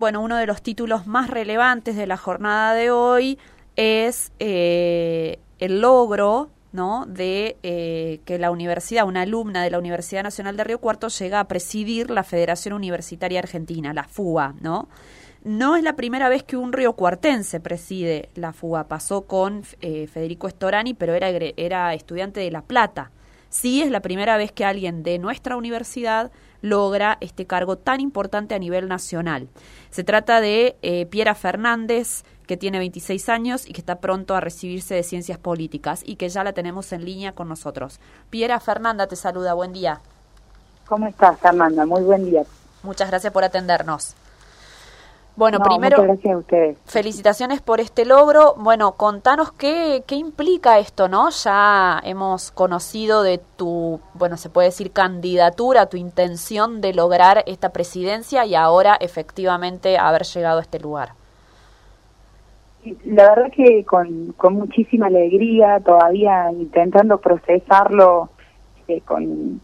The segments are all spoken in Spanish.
Bueno, uno de los títulos más relevantes de la jornada de hoy es eh, el logro ¿no? de eh, que la universidad, una alumna de la Universidad Nacional de Río Cuarto, llega a presidir la Federación Universitaria Argentina, la FUA, ¿no? No es la primera vez que un río cuartense preside la FUA, pasó con eh, Federico Estorani, pero era, era estudiante de La Plata. Sí es la primera vez que alguien de nuestra universidad logra este cargo tan importante a nivel nacional. Se trata de eh, Piera Fernández, que tiene 26 años y que está pronto a recibirse de Ciencias Políticas y que ya la tenemos en línea con nosotros. Piera Fernanda te saluda, buen día. ¿Cómo estás, Fernanda? Muy buen día. Muchas gracias por atendernos. Bueno, primero, felicitaciones por este logro. Bueno, contanos qué, qué implica esto, ¿no? Ya hemos conocido de tu, bueno, se puede decir candidatura, tu intención de lograr esta presidencia y ahora efectivamente haber llegado a este lugar. La verdad que con, con muchísima alegría, todavía intentando procesarlo eh, con,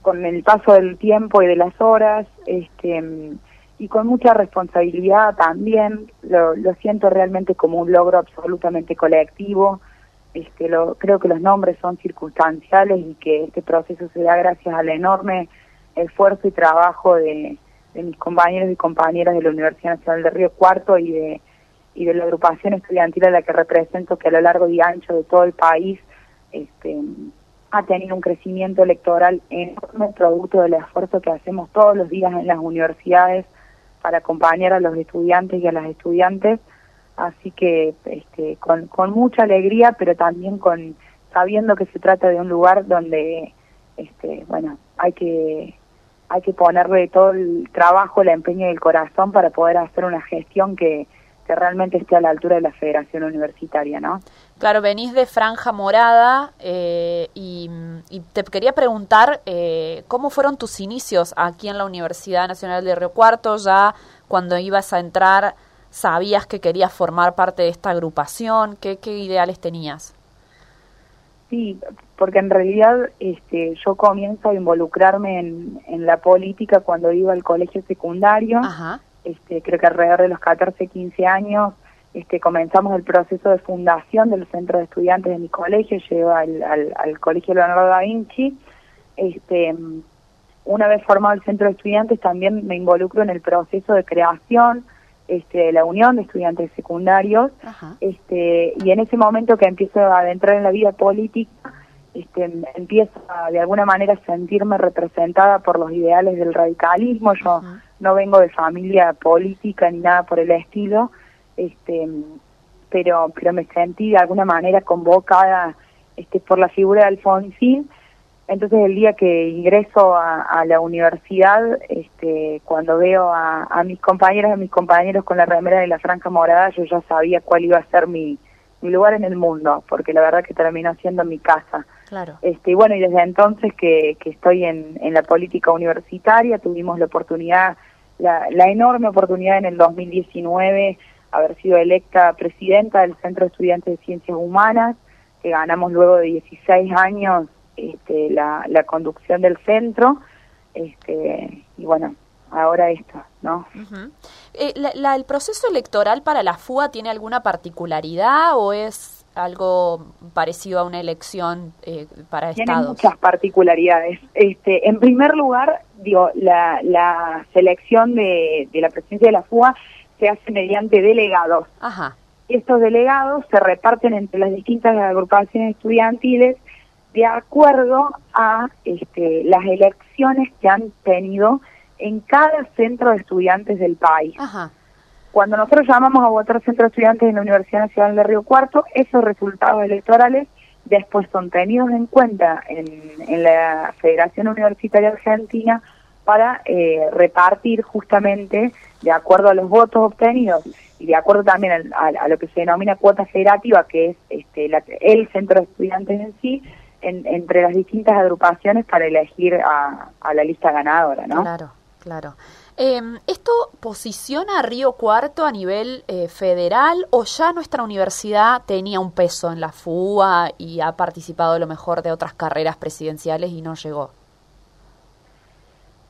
con el paso del tiempo y de las horas, este y con mucha responsabilidad también. Lo, lo siento realmente como un logro absolutamente colectivo. Este, lo, creo que los nombres son circunstanciales y que este proceso se da gracias al enorme esfuerzo y trabajo de, de mis compañeros y compañeras de la Universidad Nacional de Río Cuarto y de, y de la agrupación estudiantil a la que represento, que a lo largo y ancho de todo el país este, ha tenido un crecimiento electoral enorme, producto del esfuerzo que hacemos todos los días en las universidades para acompañar a los estudiantes y a las estudiantes, así que este, con, mucha alegría, pero también con sabiendo que se trata de un lugar donde, este, bueno, hay que hay que ponerle todo el trabajo, el empeño y el corazón para poder hacer una gestión que, que realmente esté a la altura de la Federación Universitaria, ¿no? Claro, venís de Franja Morada eh, y, te quería preguntar eh, cómo fueron tus inicios aquí en la Universidad Nacional de Río Cuarto, ya cuando ibas a entrar, ¿sabías que querías formar parte de esta agrupación? ¿Qué, qué ideales tenías? Sí, porque en realidad este, yo comienzo a involucrarme en, en la política cuando iba al colegio secundario. Ajá este, creo que alrededor de los 14, 15 años, este, comenzamos el proceso de fundación del centro de estudiantes de mi colegio, llego al, al, colegio Leonardo da Vinci. Este, una vez formado el centro de estudiantes, también me involucro en el proceso de creación este, de la unión de estudiantes secundarios. Este, y en ese momento que empiezo a adentrar en la vida política, este, empiezo de alguna manera a sentirme representada por los ideales del radicalismo. Yo no vengo de familia política ni nada por el estilo, este, pero, pero me sentí de alguna manera convocada este, por la figura de Alfonsín. Entonces el día que ingreso a, la universidad, este, cuando veo a, a mis compañeras y a mis compañeros con la remera de la franja morada, yo ya sabía cuál iba a ser mi, mi lugar en el mundo, porque la verdad que terminó siendo mi casa. Claro. Este, y bueno, y desde entonces que, que estoy en, en la política universitaria, tuvimos la oportunidad, la, la enorme oportunidad en el 2019 haber sido electa presidenta del Centro de Estudiantes de Ciencias Humanas, que ganamos luego de 16 años este, la, la conducción del centro, este, y bueno, ahora esto, ¿no? Eh, la, ¿El proceso electoral para la FUA tiene alguna particularidad o es algo parecido a una elección eh, para tiene muchas particularidades. Este, en primer lugar, digo, la, la selección de, de la presidencia de la FUA se hace mediante delegados. Ajá. Estos delegados se reparten entre las distintas agrupaciones estudiantiles de acuerdo a este, las elecciones que han tenido en cada centro de estudiantes del país. Cuando nosotros llamamos a votar centro de estudiantes en la Universidad Nacional de Río Cuarto, esos resultados electorales después son tenidos en cuenta en, la Federación Universitaria Argentina para eh, repartir justamente de acuerdo a los votos obtenidos y de acuerdo también a, lo que se denomina cuota federativa, que es este, el centro de estudiantes en sí, entre las distintas agrupaciones para elegir a, a la lista ganadora, ¿no? Claro. Claro. Em, ¿Esto posiciona a Río Cuarto a nivel eh, federal o ya nuestra universidad tenía un peso en la FUA y ha participado a lo mejor de otras carreras presidenciales y no llegó?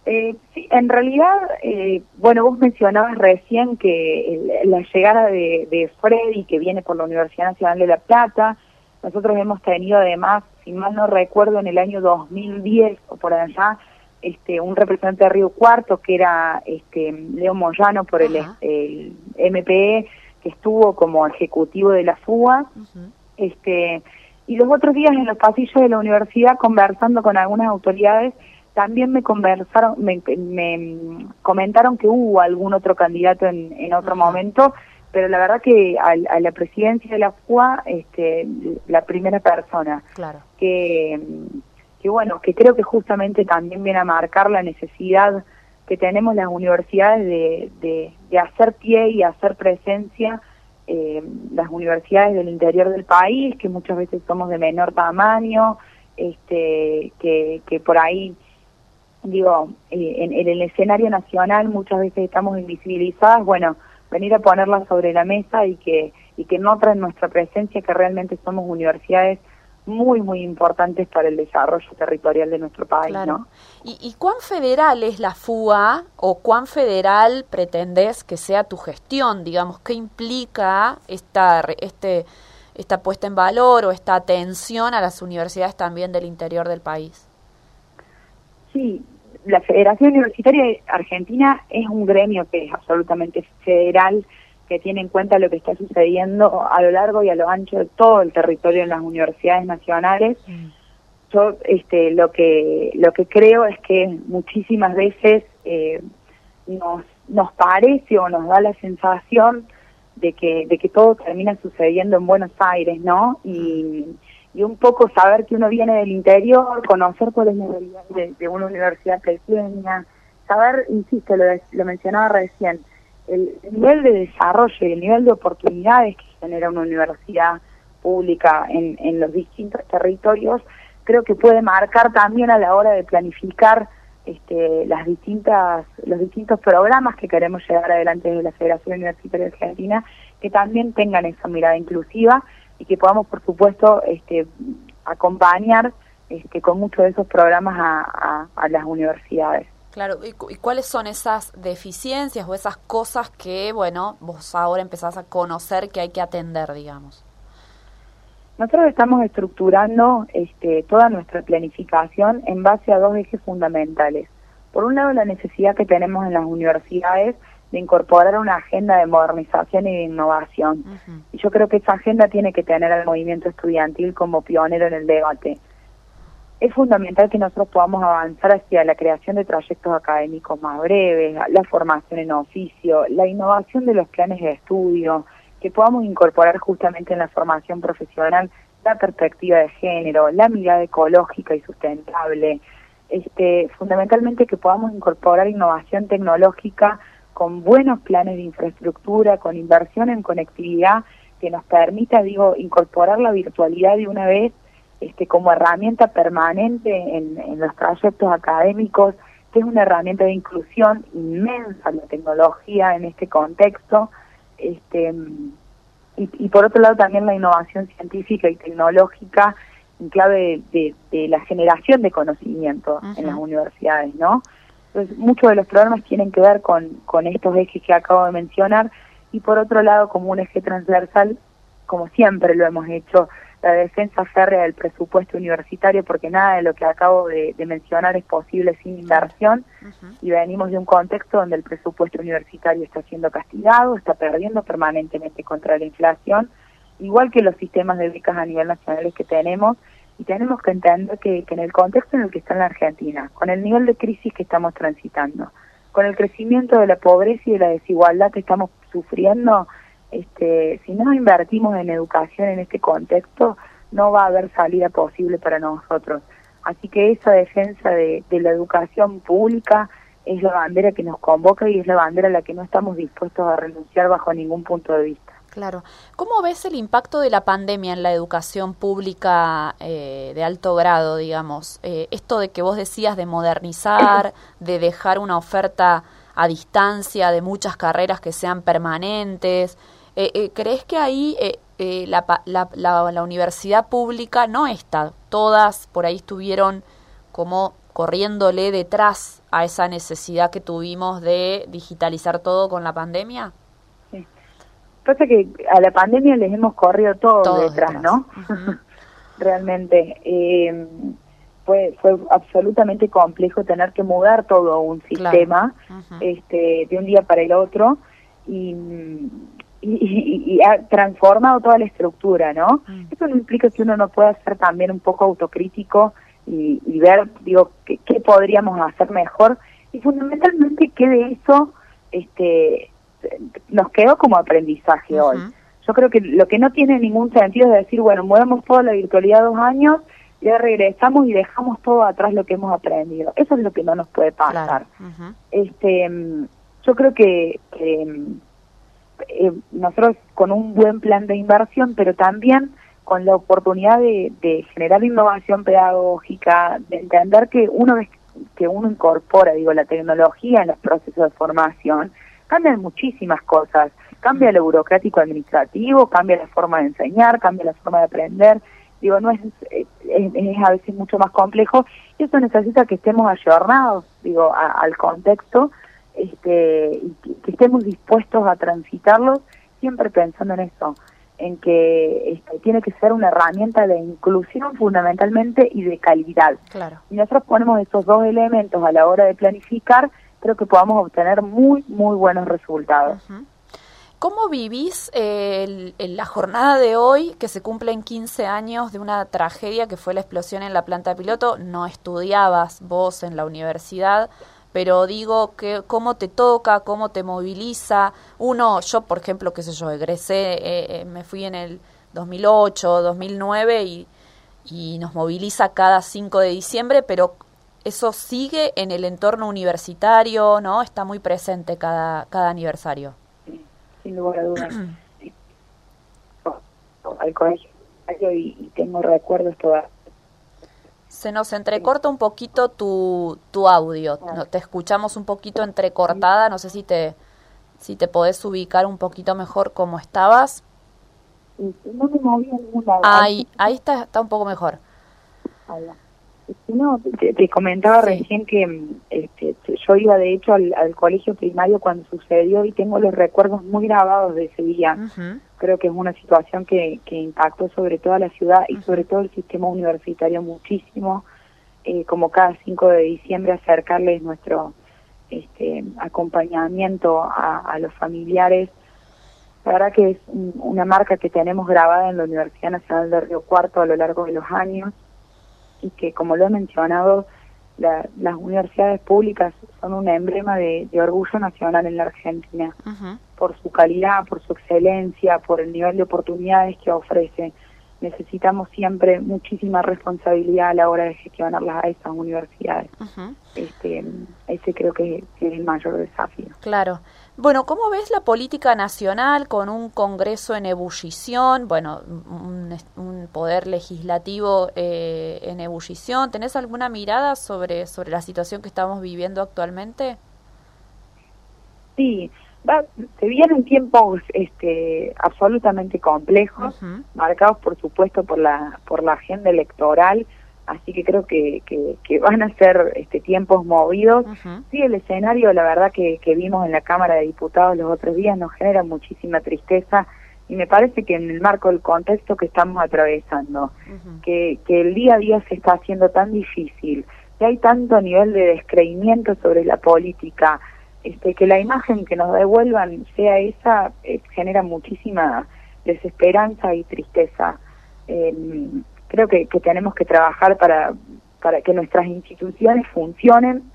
Eh, sí, en realidad, eh, bueno, vos mencionabas recién que la llegada de, de Freddy, que viene por la Universidad Nacional de La Plata, nosotros hemos tenido además, si mal no recuerdo, en el año 2010 o por allá, este, un representante de Río Cuarto, que era este, Leo Moyano por el, el, MPE, que estuvo como ejecutivo de la FUA. este, y los otros días en los pasillos de la universidad, conversando con algunas autoridades, también me conversaron, me, comentaron que hubo algún otro candidato en, en otro momento, pero la verdad que a, la presidencia de la FUA, este, la primera persona claro. que, que bueno, que creo que justamente también viene a marcar la necesidad que tenemos las universidades de, de, hacer pie y hacer presencia eh, las universidades del interior del país, que muchas veces somos de menor tamaño, este, que, que por ahí digo, eh, en, el escenario nacional muchas veces estamos invisibilizadas, bueno, venir a ponerla sobre la mesa y que, y que notren nuestra presencia, que realmente somos universidades muy, muy importantes para el desarrollo territorial de nuestro país, ¿no? ¿Y, ¿Y cuán federal es la FUA o cuán federal pretendes que sea tu gestión? Digamos, ¿qué implica esta, este, esta puesta en valor o esta atención a las universidades también del interior del país? Sí, la Federación Universitaria Argentina es un gremio que es absolutamente federal, que tiene en cuenta lo que está sucediendo a lo largo y a lo ancho de todo el territorio en las universidades nacionales. Yo este, lo que lo que creo es que muchísimas veces eh, nos nos parece o nos da la sensación de que de que todo termina sucediendo en Buenos Aires, ¿no? Y y un poco saber que uno viene del interior, conocer cuál es la realidad de, una universidad pequeña, saber, insisto, lo, lo mencionaba recién, el, nivel de desarrollo y el nivel de oportunidades que genera una universidad pública en, en los distintos territorios, creo que puede marcar también a la hora de planificar este, las distintas, los distintos programas que queremos llevar adelante desde la Federación Universitaria Argentina, que también tengan esa mirada inclusiva y que podamos, por supuesto, este, acompañar este, con muchos de esos programas a, a, las universidades. Claro, ¿Y, cuáles son esas deficiencias o esas cosas que, bueno, vos ahora empezás a conocer que hay que atender, digamos? Nosotros estamos estructurando este, toda nuestra planificación en base a dos ejes fundamentales. Por un lado, la necesidad que tenemos en las universidades de incorporar una agenda de modernización y de innovación. Y yo creo que esa agenda tiene que tener al movimiento estudiantil como pionero en el debate. Es fundamental que nosotros podamos avanzar hacia la creación de trayectos académicos más breves, la formación en oficio, la innovación de los planes de estudio, que podamos incorporar justamente en la formación profesional la perspectiva de género, la mirada ecológica y sustentable, este, fundamentalmente que podamos incorporar innovación tecnológica con buenos planes de infraestructura, con inversión en conectividad que nos permita, digo, incorporar la virtualidad de una vez este, como herramienta permanente en, los trayectos académicos, que es una herramienta de inclusión inmensa la tecnología en este contexto, este, y, por otro lado también la innovación científica y tecnológica en clave de, la generación de conocimiento en las universidades, ¿no? Entonces, muchos de los problemas tienen que ver con, con estos ejes que acabo de mencionar y por otro lado, como un eje transversal, como siempre lo hemos hecho, la defensa férrea del presupuesto universitario, porque nada de lo que acabo de, mencionar es posible sin inversión, y venimos de un contexto donde el presupuesto universitario está siendo castigado, está perdiendo permanentemente contra la inflación, igual que los sistemas de becas a nivel nacional que tenemos, y tenemos que entender que, en el contexto en el que está en la Argentina, con el nivel de crisis que estamos transitando, con el crecimiento de la pobreza y de la desigualdad que estamos sufriendo, este, si no invertimos en educación en este contexto, no va a haber salida posible para nosotros. Así que esa defensa de, de la educación pública es la bandera que nos convoca y es la bandera a la que no estamos dispuestos a renunciar bajo ningún punto de vista. Claro. ¿Cómo ves el impacto de la pandemia en la educación pública eh, de alto grado, digamos? Eh, esto de que vos decías de modernizar, de dejar una oferta a distancia de muchas carreras que sean permanentes. Eh, ¿Crees que ahí la, la, la, universidad pública no está? Todas por ahí estuvieron como corriéndole detrás a esa necesidad que tuvimos de digitalizar todo con la pandemia? Sí. Pasa que a la pandemia les hemos corrido todo detrás, ¿no? Realmente. Eh, fue, fue absolutamente complejo tener que mudar todo un sistema este, de un día para el otro y, y, ha transformado toda la estructura, ¿no? Mm. Eso no implica que uno no pueda ser también un poco autocrítico y, ver, digo, qué, podríamos hacer mejor y fundamentalmente qué de eso este, nos quedó como aprendizaje hoy. Yo creo que lo que no tiene ningún sentido es decir, bueno, movemos toda la virtualidad dos años ya regresamos y dejamos todo atrás lo que hemos aprendido. Eso es lo que no nos puede pasar. Este, yo creo que, eh, nosotros con un buen plan de inversión, pero también con la oportunidad de, generar innovación pedagógica, de entender que uno que uno incorpora, digo, la tecnología en los procesos de formación, cambian muchísimas cosas. Cambia lo burocrático administrativo, cambia la forma de enseñar, cambia la forma de aprender digo, no es, es, a veces mucho más complejo y eso necesita que estemos ayornados, digo, al contexto este, y que, estemos dispuestos a transitarlos siempre pensando en eso, en que este, tiene que ser una herramienta de inclusión fundamentalmente y de calidad. Claro. Y nosotros ponemos esos dos elementos a la hora de planificar, creo que podamos obtener muy, muy buenos resultados. ¿Cómo vivís la jornada de hoy, que se cumplen 15 años de una tragedia que fue la explosión en la planta piloto? No estudiabas vos en la universidad, pero digo, que ¿cómo te toca? ¿Cómo te moviliza? Uno, yo por ejemplo, qué sé yo, egresé, eh, eh, me fui en el 2008, 2009 y, y nos moviliza cada 5 de diciembre, pero eso sigue en el entorno universitario, ¿no? Está muy presente cada, cada aniversario sin lugar a dudas. al colegio y, tengo recuerdos todavía. Se nos entrecorta un poquito tu, tu audio, no, te escuchamos un poquito entrecortada, no sé si te, si te podés ubicar un poquito mejor cómo estabas. No me ninguna. Ahí, ahí está, está un poco mejor. No, te, comentaba recién que este, yo iba de hecho al, colegio primario cuando sucedió y tengo los recuerdos muy grabados de ese día. Creo que es una situación que, que impactó sobre toda la ciudad y sobre todo el sistema universitario muchísimo. Eh, como cada 5 de diciembre acercarles nuestro este, acompañamiento a, a los familiares. La verdad que es una marca que tenemos grabada en la Universidad Nacional de Río Cuarto a lo largo de los años y que, como lo he mencionado, las universidades públicas son un emblema de, orgullo nacional en la Argentina, por su calidad, por su excelencia, por el nivel de oportunidades que ofrece. Necesitamos siempre muchísima responsabilidad a la hora de gestionarlas a esas universidades. este, ese creo que es el mayor desafío. Claro. Bueno, ¿cómo ves la política nacional con un Congreso en ebullición, bueno, un, poder legislativo eh, en ebullición? ¿Tenés alguna mirada sobre, sobre la situación que estamos viviendo actualmente? Sí, va, se vienen tiempos este, absolutamente complejos, marcados por supuesto por la, por la agenda electoral así que creo que, que, van a ser este, tiempos movidos. Sí, el escenario, la verdad que, que vimos en la Cámara de Diputados los otros días nos genera muchísima tristeza y me parece que en el marco del contexto que estamos atravesando, que, que el día a día se está haciendo tan difícil, que hay tanto nivel de descreimiento sobre la política, este, que la imagen que nos devuelvan sea esa, eh, genera muchísima desesperanza y tristeza. Eh, creo que, tenemos que trabajar para, para que nuestras instituciones funcionen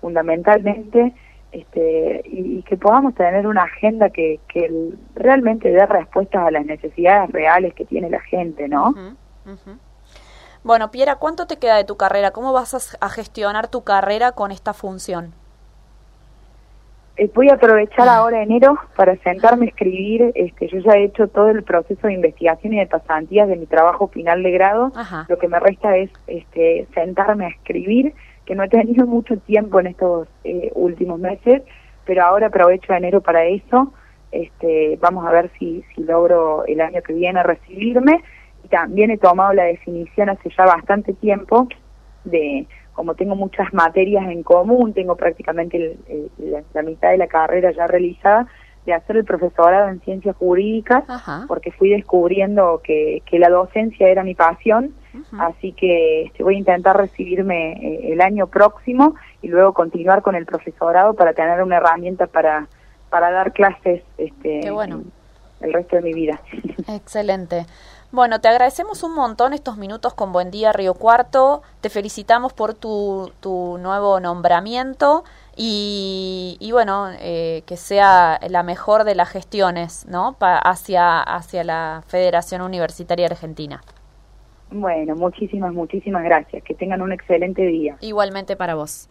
fundamentalmente este, y, que podamos tener una agenda que, que realmente dé respuestas a las necesidades reales que tiene la gente, ¿no? Bueno, Piera, ¿cuánto te queda de tu carrera? ¿Cómo vas a gestionar tu carrera con esta función? Eh, voy a aprovechar ahora enero para sentarme a escribir. Este, yo ya he hecho todo el proceso de investigación y de pasantías de mi trabajo final de grado. Lo que me resta es este, sentarme a escribir, que no he tenido mucho tiempo en estos eh, últimos meses, pero ahora aprovecho enero para eso. Este, vamos a ver si, si logro el año que viene recibirme. Y también he tomado la definición hace ya bastante tiempo de como tengo muchas materias en común, tengo prácticamente la, mitad de la carrera ya realizada, de hacer el profesorado en ciencias jurídicas, porque fui descubriendo que, que, la docencia era mi pasión, así que este, voy a intentar recibirme eh, el año próximo y luego continuar con el profesorado para tener una herramienta para, para dar clases este, bueno. El resto de mi vida. Excelente. Bueno, te agradecemos un montón estos minutos con Buen Día Río Cuarto. Te felicitamos por tu, tu nuevo nombramiento y, y bueno, eh, que sea la mejor de las gestiones ¿no? hacia, hacia la Federación Universitaria Argentina. Bueno, muchísimas, muchísimas gracias. Que tengan un excelente día. Igualmente para vos.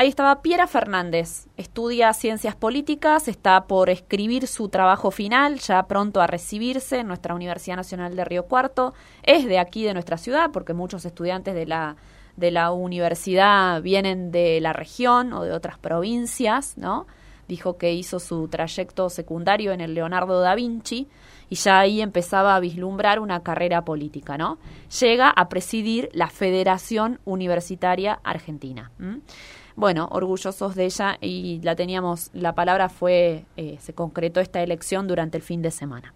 Ahí estaba Piera Fernández, estudia ciencias políticas, está por escribir su trabajo final, ya pronto a recibirse en nuestra Universidad Nacional de Río Cuarto. Es de aquí, de nuestra ciudad, porque muchos estudiantes de la, de la universidad vienen de la región o de otras provincias, ¿no? Dijo que hizo su trayecto secundario en el Leonardo da Vinci y ya ahí empezaba a vislumbrar una carrera política, ¿no? Llega a presidir la Federación Universitaria Argentina bueno, orgullosos de ella y la teníamos, la palabra fue, eh, se concretó esta elección durante el fin de semana.